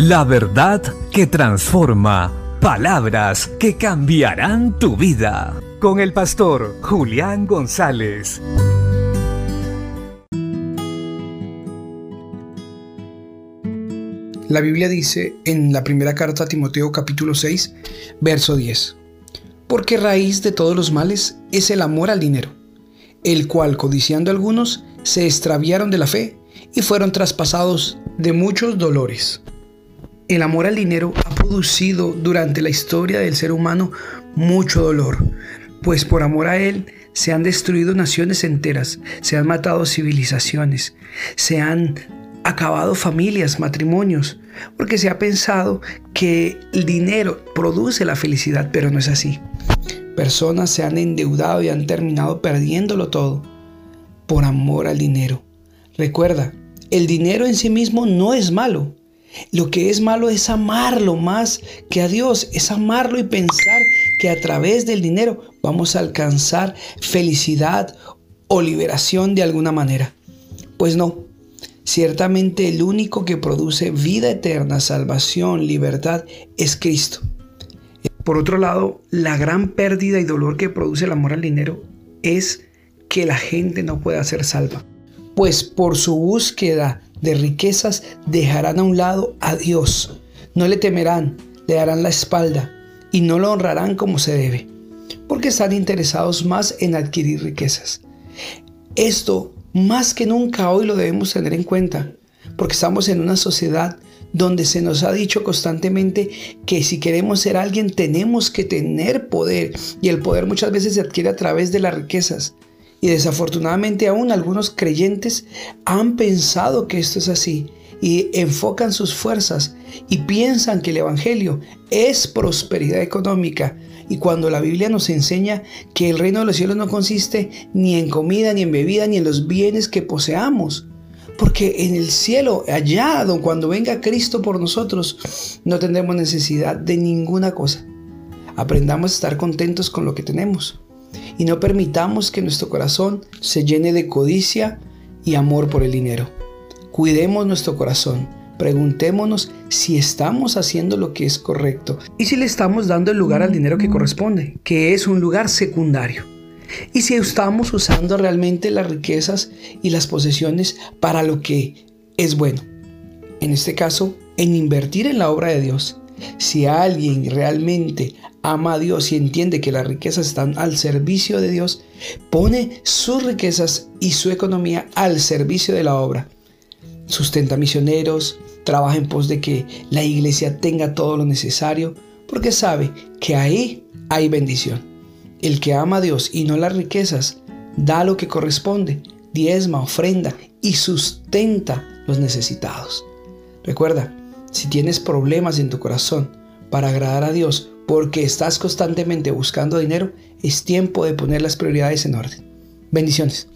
La verdad que transforma. Palabras que cambiarán tu vida. Con el pastor Julián González. La Biblia dice en la primera carta a Timoteo capítulo 6, verso 10, Porque raíz de todos los males es el amor al dinero, el cual codiciando algunos se extraviaron de la fe y fueron traspasados de muchos dolores. El amor al dinero ha producido durante la historia del ser humano mucho dolor, pues por amor a él se han destruido naciones enteras, se han matado civilizaciones, se han acabado familias, matrimonios, porque se ha pensado que el dinero produce la felicidad, pero no es así. Personas se han endeudado y han terminado perdiéndolo todo por amor al dinero. Recuerda, el dinero en sí mismo no es malo, lo que es malo es amarlo más que a Dios, es amarlo y pensar que a través del dinero vamos a alcanzar felicidad o liberación de alguna manera. Pues no, ciertamente el único que produce vida eterna, salvación, libertad es Cristo. Por otro lado, la gran pérdida y dolor que produce el amor al dinero es que la gente no pueda ser salva. Pues por su búsqueda de riquezas dejarán a un lado a Dios. No le temerán, le darán la espalda y no lo honrarán como se debe, porque están interesados más en adquirir riquezas. Esto más que nunca hoy lo debemos tener en cuenta, porque estamos en una sociedad donde se nos ha dicho constantemente que si queremos ser alguien tenemos que tener poder y el poder muchas veces se adquiere a través de las riquezas. Y desafortunadamente aún algunos creyentes han pensado que esto es así y enfocan sus fuerzas y piensan que el Evangelio es prosperidad económica. Y cuando la Biblia nos enseña que el reino de los cielos no consiste ni en comida, ni en bebida, ni en los bienes que poseamos. Porque en el cielo, allá cuando venga Cristo por nosotros, no tendremos necesidad de ninguna cosa. Aprendamos a estar contentos con lo que tenemos y no permitamos que nuestro corazón se llene de codicia y amor por el dinero. Cuidemos nuestro corazón. Preguntémonos si estamos haciendo lo que es correcto y si le estamos dando el lugar al dinero que corresponde, que es un lugar secundario. Y si estamos usando realmente las riquezas y las posesiones para lo que es bueno. En este caso, en invertir en la obra de Dios. Si alguien realmente ama a Dios y entiende que las riquezas están al servicio de Dios, pone sus riquezas y su economía al servicio de la obra. Sustenta misioneros, trabaja en pos de que la iglesia tenga todo lo necesario, porque sabe que ahí hay bendición. El que ama a Dios y no las riquezas, da lo que corresponde, diezma, ofrenda y sustenta los necesitados. Recuerda, si tienes problemas en tu corazón para agradar a Dios, porque estás constantemente buscando dinero, es tiempo de poner las prioridades en orden. Bendiciones.